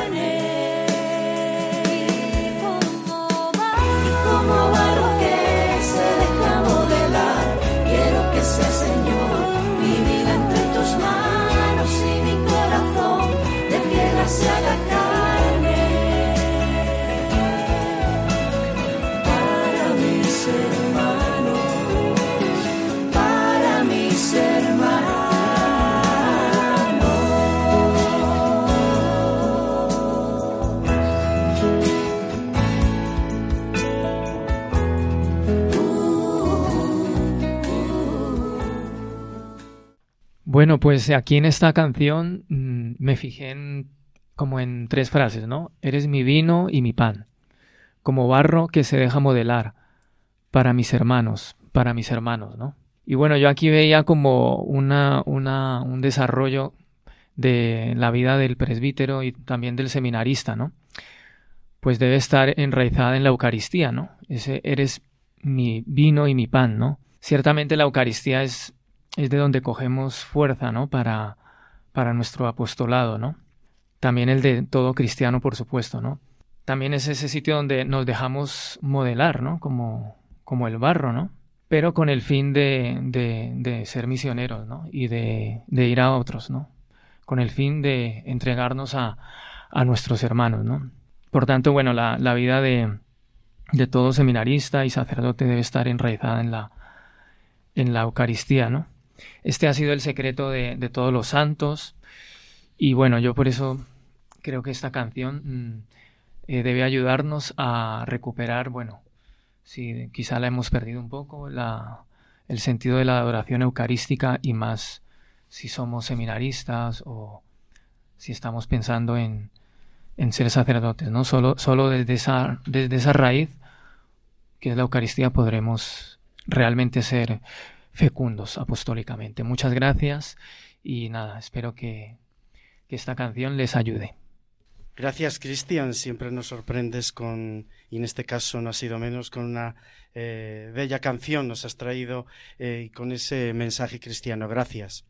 Bueno, pues aquí en esta canción mmm, me fijé en, como en tres frases, ¿no? Eres mi vino y mi pan, como barro que se deja modelar, para mis hermanos, para mis hermanos, ¿no? Y bueno, yo aquí veía como una, una, un desarrollo de la vida del presbítero y también del seminarista, ¿no? Pues debe estar enraizada en la Eucaristía, ¿no? Ese eres mi vino y mi pan, ¿no? Ciertamente la Eucaristía es, es de donde cogemos fuerza, ¿no? Para, para nuestro apostolado, ¿no? También el de todo cristiano, por supuesto, ¿no? También es ese sitio donde nos dejamos modelar, ¿no? Como, como el barro, ¿no? Pero con el fin de, de, de ser misioneros, ¿no? Y de, de, ir a otros, ¿no? Con el fin de entregarnos a, a nuestros hermanos, ¿no? Por tanto, bueno, la, la vida de, todo seminarista y sacerdote debe estar enraizada en la, en la Eucaristía, ¿no? Este ha sido el secreto de, todos los santos y bueno, yo por eso creo que esta canción mm, eh, debe ayudarnos a recuperar, bueno, si quizá la hemos perdido un poco, la, el sentido de la adoración eucarística y más si somos seminaristas o si estamos pensando en, en ser sacerdotes, ¿no? Solo, solo desde, esa, desde esa raíz, que es la Eucaristía, podremos realmente ser fecundos apostólicamente. Muchas gracias y nada, espero que, que esta canción les ayude. Gracias, Cristian. Siempre nos sorprendes con, y en este caso no ha sido menos, con una eh, bella canción nos has traído eh, con ese mensaje cristiano. Gracias.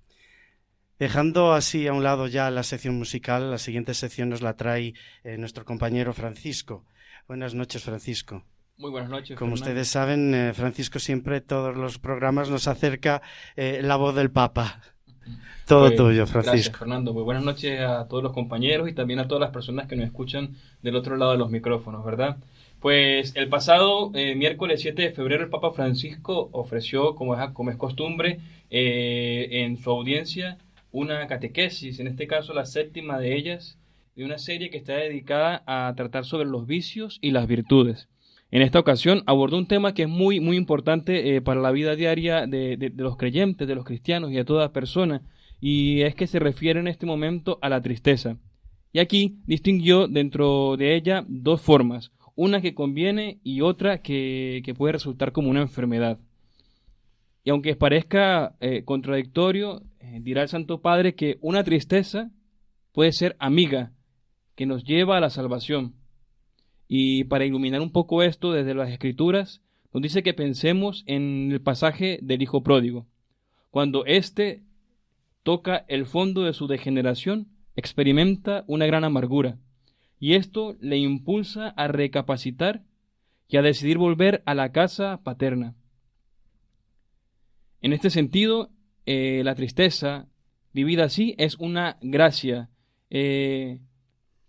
Dejando así a un lado ya la sección musical, la siguiente sección nos la trae eh, nuestro compañero Francisco. Buenas noches, Francisco. Muy buenas noches. Como Fernando. ustedes saben, eh, Francisco siempre todos los programas nos acerca eh, la voz del Papa. Todo Pues, tuyo, Gracias, Francisco. Fernando. Muy buenas noches a todos los compañeros y también a todas las personas que nos escuchan del otro lado de los micrófonos, ¿verdad? Pues el pasado eh, miércoles 7 de febrero el Papa Francisco ofreció, como es, como es costumbre, eh, en su audiencia una catequesis, en este caso la séptima de ellas, de una serie que está dedicada a tratar sobre los vicios y las virtudes. En esta ocasión abordó un tema que es muy, muy importante eh, para la vida diaria de, los creyentes, de los cristianos y de toda persona, y es que se refiere en este momento a la tristeza. Y aquí distinguió dentro de ella dos formas, una que conviene y otra que, que puede resultar como una enfermedad. Y aunque parezca eh, contradictorio, eh, dirá el Santo Padre que una tristeza puede ser amiga, que nos lleva a la salvación. Y para iluminar un poco esto desde las Escrituras, nos dice que pensemos en el pasaje del Hijo Pródigo. Cuando éste toca el fondo de su degeneración, experimenta una gran amargura, y esto le impulsa a recapacitar y a decidir volver a la casa paterna. En este sentido, eh, la tristeza vivida así es una gracia eh,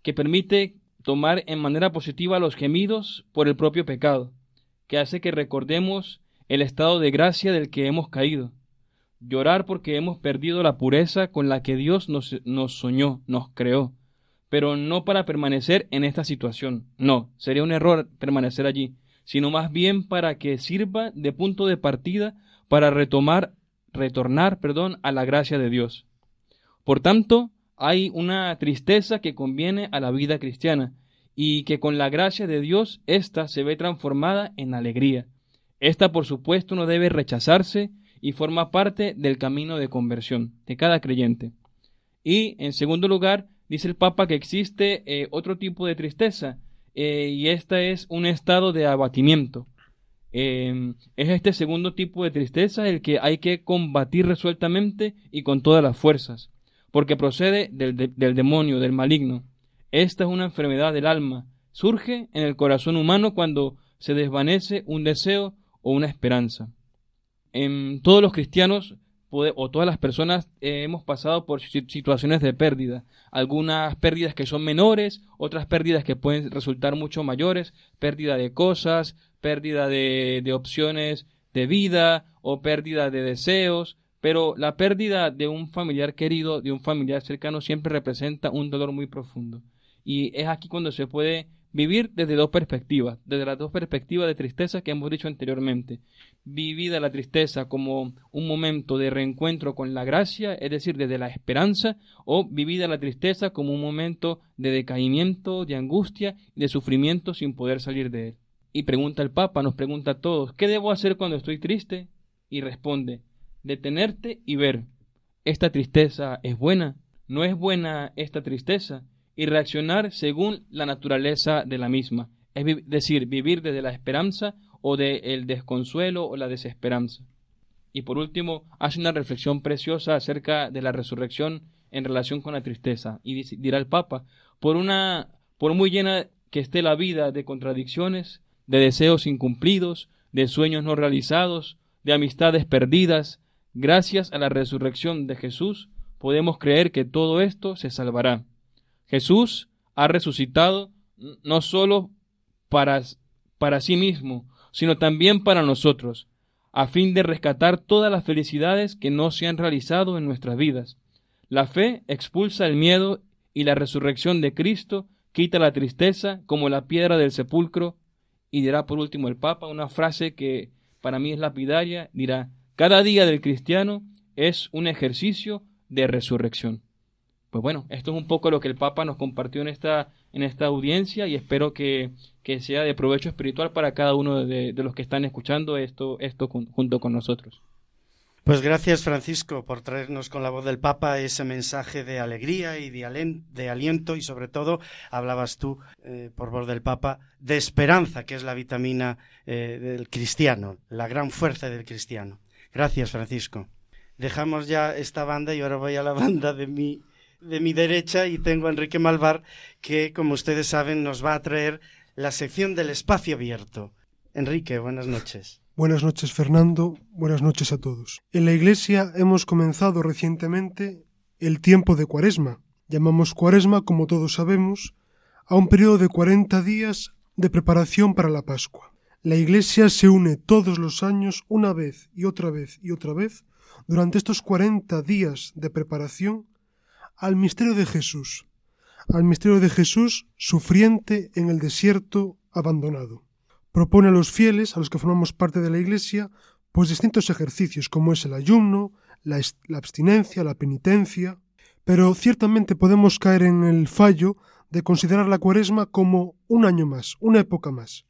que permite tomar en manera positiva los gemidos por el propio pecado, que hace que recordemos el estado de gracia del que hemos caído, llorar porque hemos perdido la pureza con la que Dios nos, soñó, nos creó, pero no para permanecer en esta situación, no, sería un error permanecer allí, sino más bien para que sirva de punto de partida para retomar, retornar, perdón, a la gracia de Dios. Por tanto, hay una tristeza que conviene a la vida cristiana y que con la gracia de Dios ésta se ve transformada en alegría. Esta, por supuesto, no debe rechazarse y forma parte del camino de conversión de cada creyente. Y, en segundo lugar, dice el Papa que existe eh, otro tipo de tristeza, eh, y esta es un estado de abatimiento. Eh, es este segundo tipo de tristeza el que hay que combatir resueltamente y con todas las fuerzas, porque procede del, de- del demonio, del maligno. Esta es una enfermedad del alma, surge en el corazón humano cuando se desvanece un deseo o una esperanza. En todos los cristianos o todas las personas eh, hemos pasado por si- situaciones de pérdida, algunas pérdidas que son menores, otras pérdidas que pueden resultar mucho mayores, pérdida de cosas, pérdida de, de opciones de vida o pérdida de deseos, pero la pérdida de un familiar querido, de un familiar cercano, siempre representa un dolor muy profundo. Y es aquí cuando se puede vivir desde dos perspectivas, desde las dos perspectivas de tristeza que hemos dicho anteriormente. Vivida la tristeza como un momento de reencuentro con la gracia, es decir, desde la esperanza, o vivida la tristeza como un momento de decaimiento, de angustia de sufrimiento sin poder salir de él. Y pregunta el Papa, nos pregunta a todos, ¿qué debo hacer cuando estoy triste? Y responde, detenerte y ver, ¿esta tristeza es buena? ¿No es buena esta tristeza? Y reaccionar según la naturaleza de la misma, es decir, vivir desde la esperanza o del desconsuelo o la desesperanza. Y por último, hace una reflexión preciosa acerca de la resurrección en relación con la tristeza. Y dirá el Papa, por una, por muy llena que esté la vida de contradicciones, de deseos incumplidos, de sueños no realizados, de amistades perdidas, gracias a la resurrección de Jesús, podemos creer que todo esto se salvará. Jesús ha resucitado no solo para, para sí mismo, sino también para nosotros, a fin de rescatar todas las felicidades que no se han realizado en nuestras vidas. La fe expulsa el miedo y la resurrección de Cristo quita la tristeza como la piedra del sepulcro. Y dirá por último el Papa una frase que para mí es lapidaria, dirá, cada día del cristiano es un ejercicio de resurrección. Pues bueno, esto es un poco lo que el Papa nos compartió en esta, en esta audiencia y espero que, que sea de provecho espiritual para cada uno de, de los que están escuchando esto, esto junto con nosotros. Pues gracias Francisco por traernos con la voz del Papa ese mensaje de alegría y de, aliento y sobre todo hablabas tú eh, por voz del Papa de esperanza que es la vitamina eh, del cristiano, la gran fuerza del cristiano. Gracias Francisco. Dejamos ya esta banda y ahora voy a la banda de mi, de mi derecha y tengo a Enrique Malvar que como ustedes saben nos va a traer la sección del espacio abierto. Enrique, buenas noches. Buenas noches Fernando, buenas noches a todos. En la Iglesia hemos comenzado recientemente el tiempo de Cuaresma. Llamamos Cuaresma, como todos sabemos, a un periodo de 40 días de preparación para la Pascua. La Iglesia se une todos los años una vez y otra vez y otra vez durante estos 40 días de preparación al misterio de Jesús, al misterio de Jesús sufriente en el desierto abandonado propone a los fieles, a los que formamos parte de la Iglesia, pues distintos ejercicios, como es el ayuno, la, la abstinencia, la penitencia, pero ciertamente podemos caer en el fallo de considerar la cuaresma como un año más, una época más.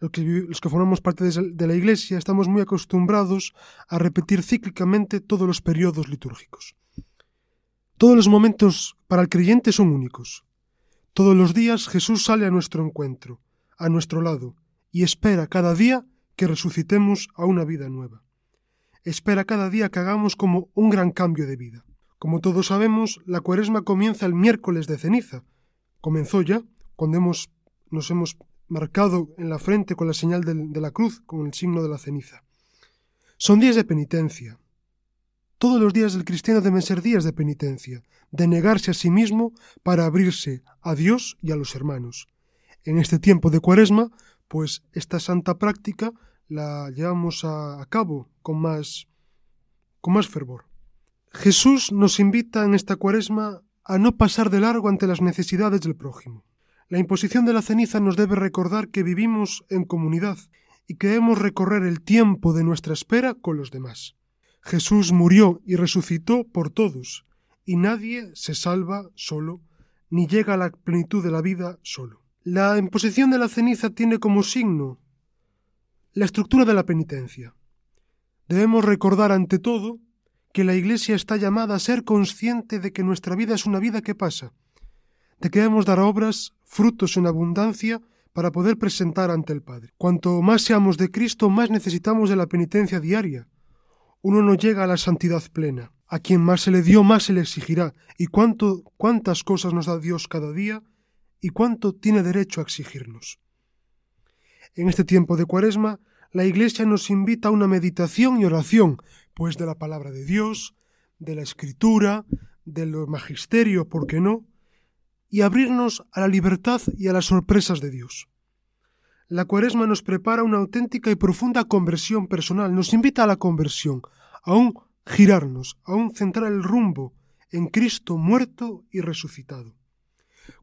Los que, los que, formamos parte de la Iglesia estamos muy acostumbrados a repetir cíclicamente todos los periodos litúrgicos. Todos los momentos para el creyente son únicos. Todos los días Jesús sale a nuestro encuentro a nuestro lado y espera cada día que resucitemos a una vida nueva. Espera cada día que hagamos como un gran cambio de vida. Como todos sabemos, la cuaresma comienza el miércoles de ceniza. Comenzó ya, cuando hemos, nos hemos marcado en la frente con la señal de, la cruz, con el signo de la ceniza. Son días de penitencia. Todos los días del cristiano deben ser días de penitencia, de negarse a sí mismo para abrirse a Dios y a los hermanos en este tiempo de cuaresma, pues esta santa práctica la llevamos a, cabo con más, con más fervor. Jesús nos invita en esta cuaresma a no pasar de largo ante las necesidades del prójimo. La imposición de la ceniza nos debe recordar que vivimos en comunidad y que debemos recorrer el tiempo de nuestra espera con los demás. Jesús murió y resucitó por todos, y nadie se salva solo, ni llega a la plenitud de la vida solo. La imposición de la ceniza tiene como signo la estructura de la penitencia. Debemos recordar ante todo que la Iglesia está llamada a ser consciente de que nuestra vida es una vida que pasa, de que debemos dar obras, frutos en abundancia para poder presentar ante el Padre. Cuanto más seamos de Cristo, más necesitamos de la penitencia diaria. Uno no llega a la santidad plena. A quien más se le dio, más se le exigirá. ¿Y cuánto, cuántas cosas nos da Dios cada día? y cuánto tiene derecho a exigirnos. En este tiempo de Cuaresma, la Iglesia nos invita a una meditación y oración, pues de la palabra de Dios, de la Escritura, del magisterio, ¿por qué no? Y abrirnos a la libertad y a las sorpresas de Dios. La Cuaresma nos prepara una auténtica y profunda conversión personal, nos invita a la conversión, a un girarnos, a un centrar el rumbo en Cristo muerto y resucitado.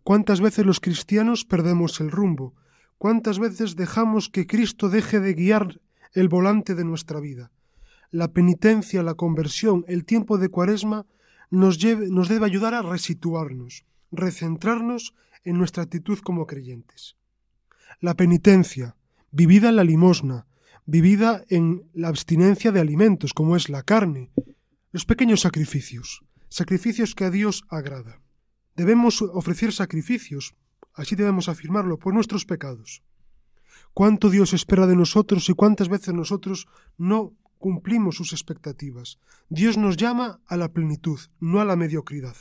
¿Cuántas veces los cristianos perdemos el rumbo? ¿Cuántas veces dejamos que Cristo deje de guiar el volante de nuestra vida? La penitencia, la conversión, el tiempo de cuaresma nos, nos debe ayudar a resituarnos, recentrarnos en nuestra actitud como creyentes. La penitencia, vivida en la limosna, vivida en la abstinencia de alimentos, como es la carne, los pequeños sacrificios, sacrificios que a Dios agrada. Debemos ofrecer sacrificios, así debemos afirmarlo, por nuestros pecados. ¿Cuánto Dios espera de nosotros y cuántas veces nosotros no cumplimos sus expectativas? Dios nos llama a la plenitud, no a la mediocridad.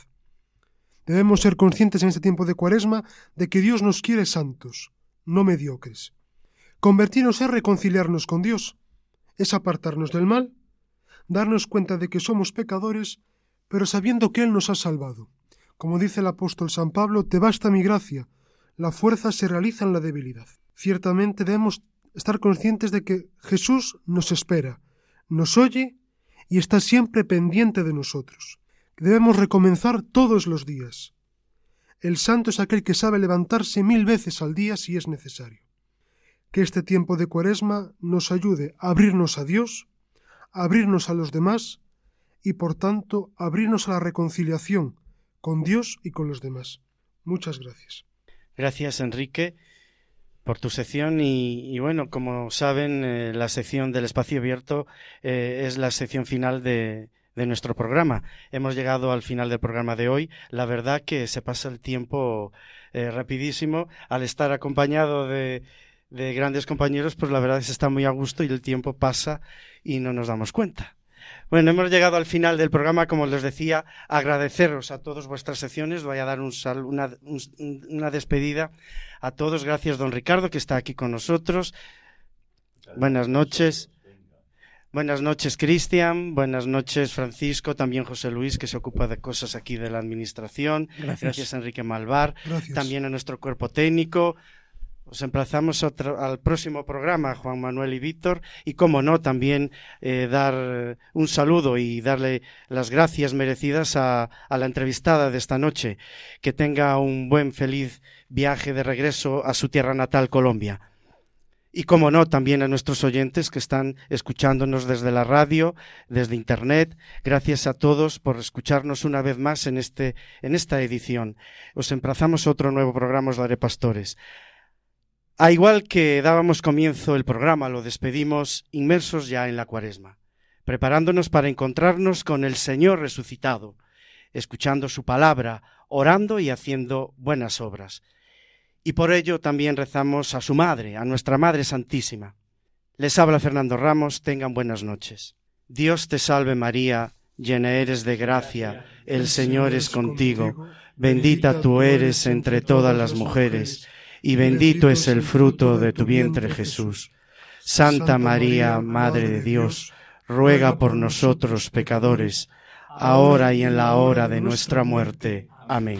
Debemos ser conscientes en este tiempo de cuaresma de que Dios nos quiere santos, no mediocres. Convertirnos es reconciliarnos con Dios, es apartarnos del mal, darnos cuenta de que somos pecadores, pero sabiendo que Él nos ha salvado. Como dice el apóstol San Pablo, te basta mi gracia, la fuerza se realiza en la debilidad. Ciertamente debemos estar conscientes de que Jesús nos espera, nos oye y está siempre pendiente de nosotros. Debemos recomenzar todos los días. El santo es aquel que sabe levantarse mil veces al día si es necesario. Que este tiempo de cuaresma nos ayude a abrirnos a Dios, a abrirnos a los demás y por tanto abrirnos a la reconciliación con Dios y con los demás. Muchas gracias. Gracias, Enrique, por tu sección y, bueno, como saben, eh, la sección del espacio abierto eh, es la sección final de, de nuestro programa. Hemos llegado al final del programa de hoy. La verdad que se pasa el tiempo eh, rapidísimo al estar acompañado de, de grandes compañeros, pues la verdad es que se está muy a gusto y el tiempo pasa y no nos damos cuenta. Bueno, hemos llegado al final del programa, como les decía, agradeceros a todos vuestras secciones. Voy a dar un sal, una, un, una despedida a todos. Gracias, don Ricardo, que está aquí con nosotros. Buenas noches. Buenas noches, Cristian. Buenas noches, Francisco. También José Luis, que se ocupa de cosas aquí de la administración. Gracias. Gracias, Enrique Malvar. Gracias. También a nuestro cuerpo técnico. Os emplazamos al próximo programa, Juan Manuel y Víctor, y como no, también eh, dar un saludo y darle las gracias merecidas a, a, la entrevistada de esta noche. Que tenga un buen, feliz viaje de regreso a su tierra natal, Colombia. Y como no, también a nuestros oyentes que están escuchándonos desde la radio, desde internet. Gracias a todos por escucharnos una vez más en, este, en esta edición. Os emplazamos a otro nuevo programa, os daré pastores. A igual que dábamos comienzo el programa, lo despedimos inmersos ya en la cuaresma, preparándonos para encontrarnos con el Señor resucitado, escuchando su palabra, orando y haciendo buenas obras. Y por ello también rezamos a su Madre, a nuestra Madre Santísima. Les habla Fernando Ramos, tengan buenas noches. Dios te salve María, llena eres de gracia, el Señor es contigo, bendita tú eres entre todas las mujeres y bendito es el fruto de tu vientre Jesús. Santa María, Madre de Dios, ruega por nosotros pecadores, ahora y en la hora de nuestra muerte. Amén.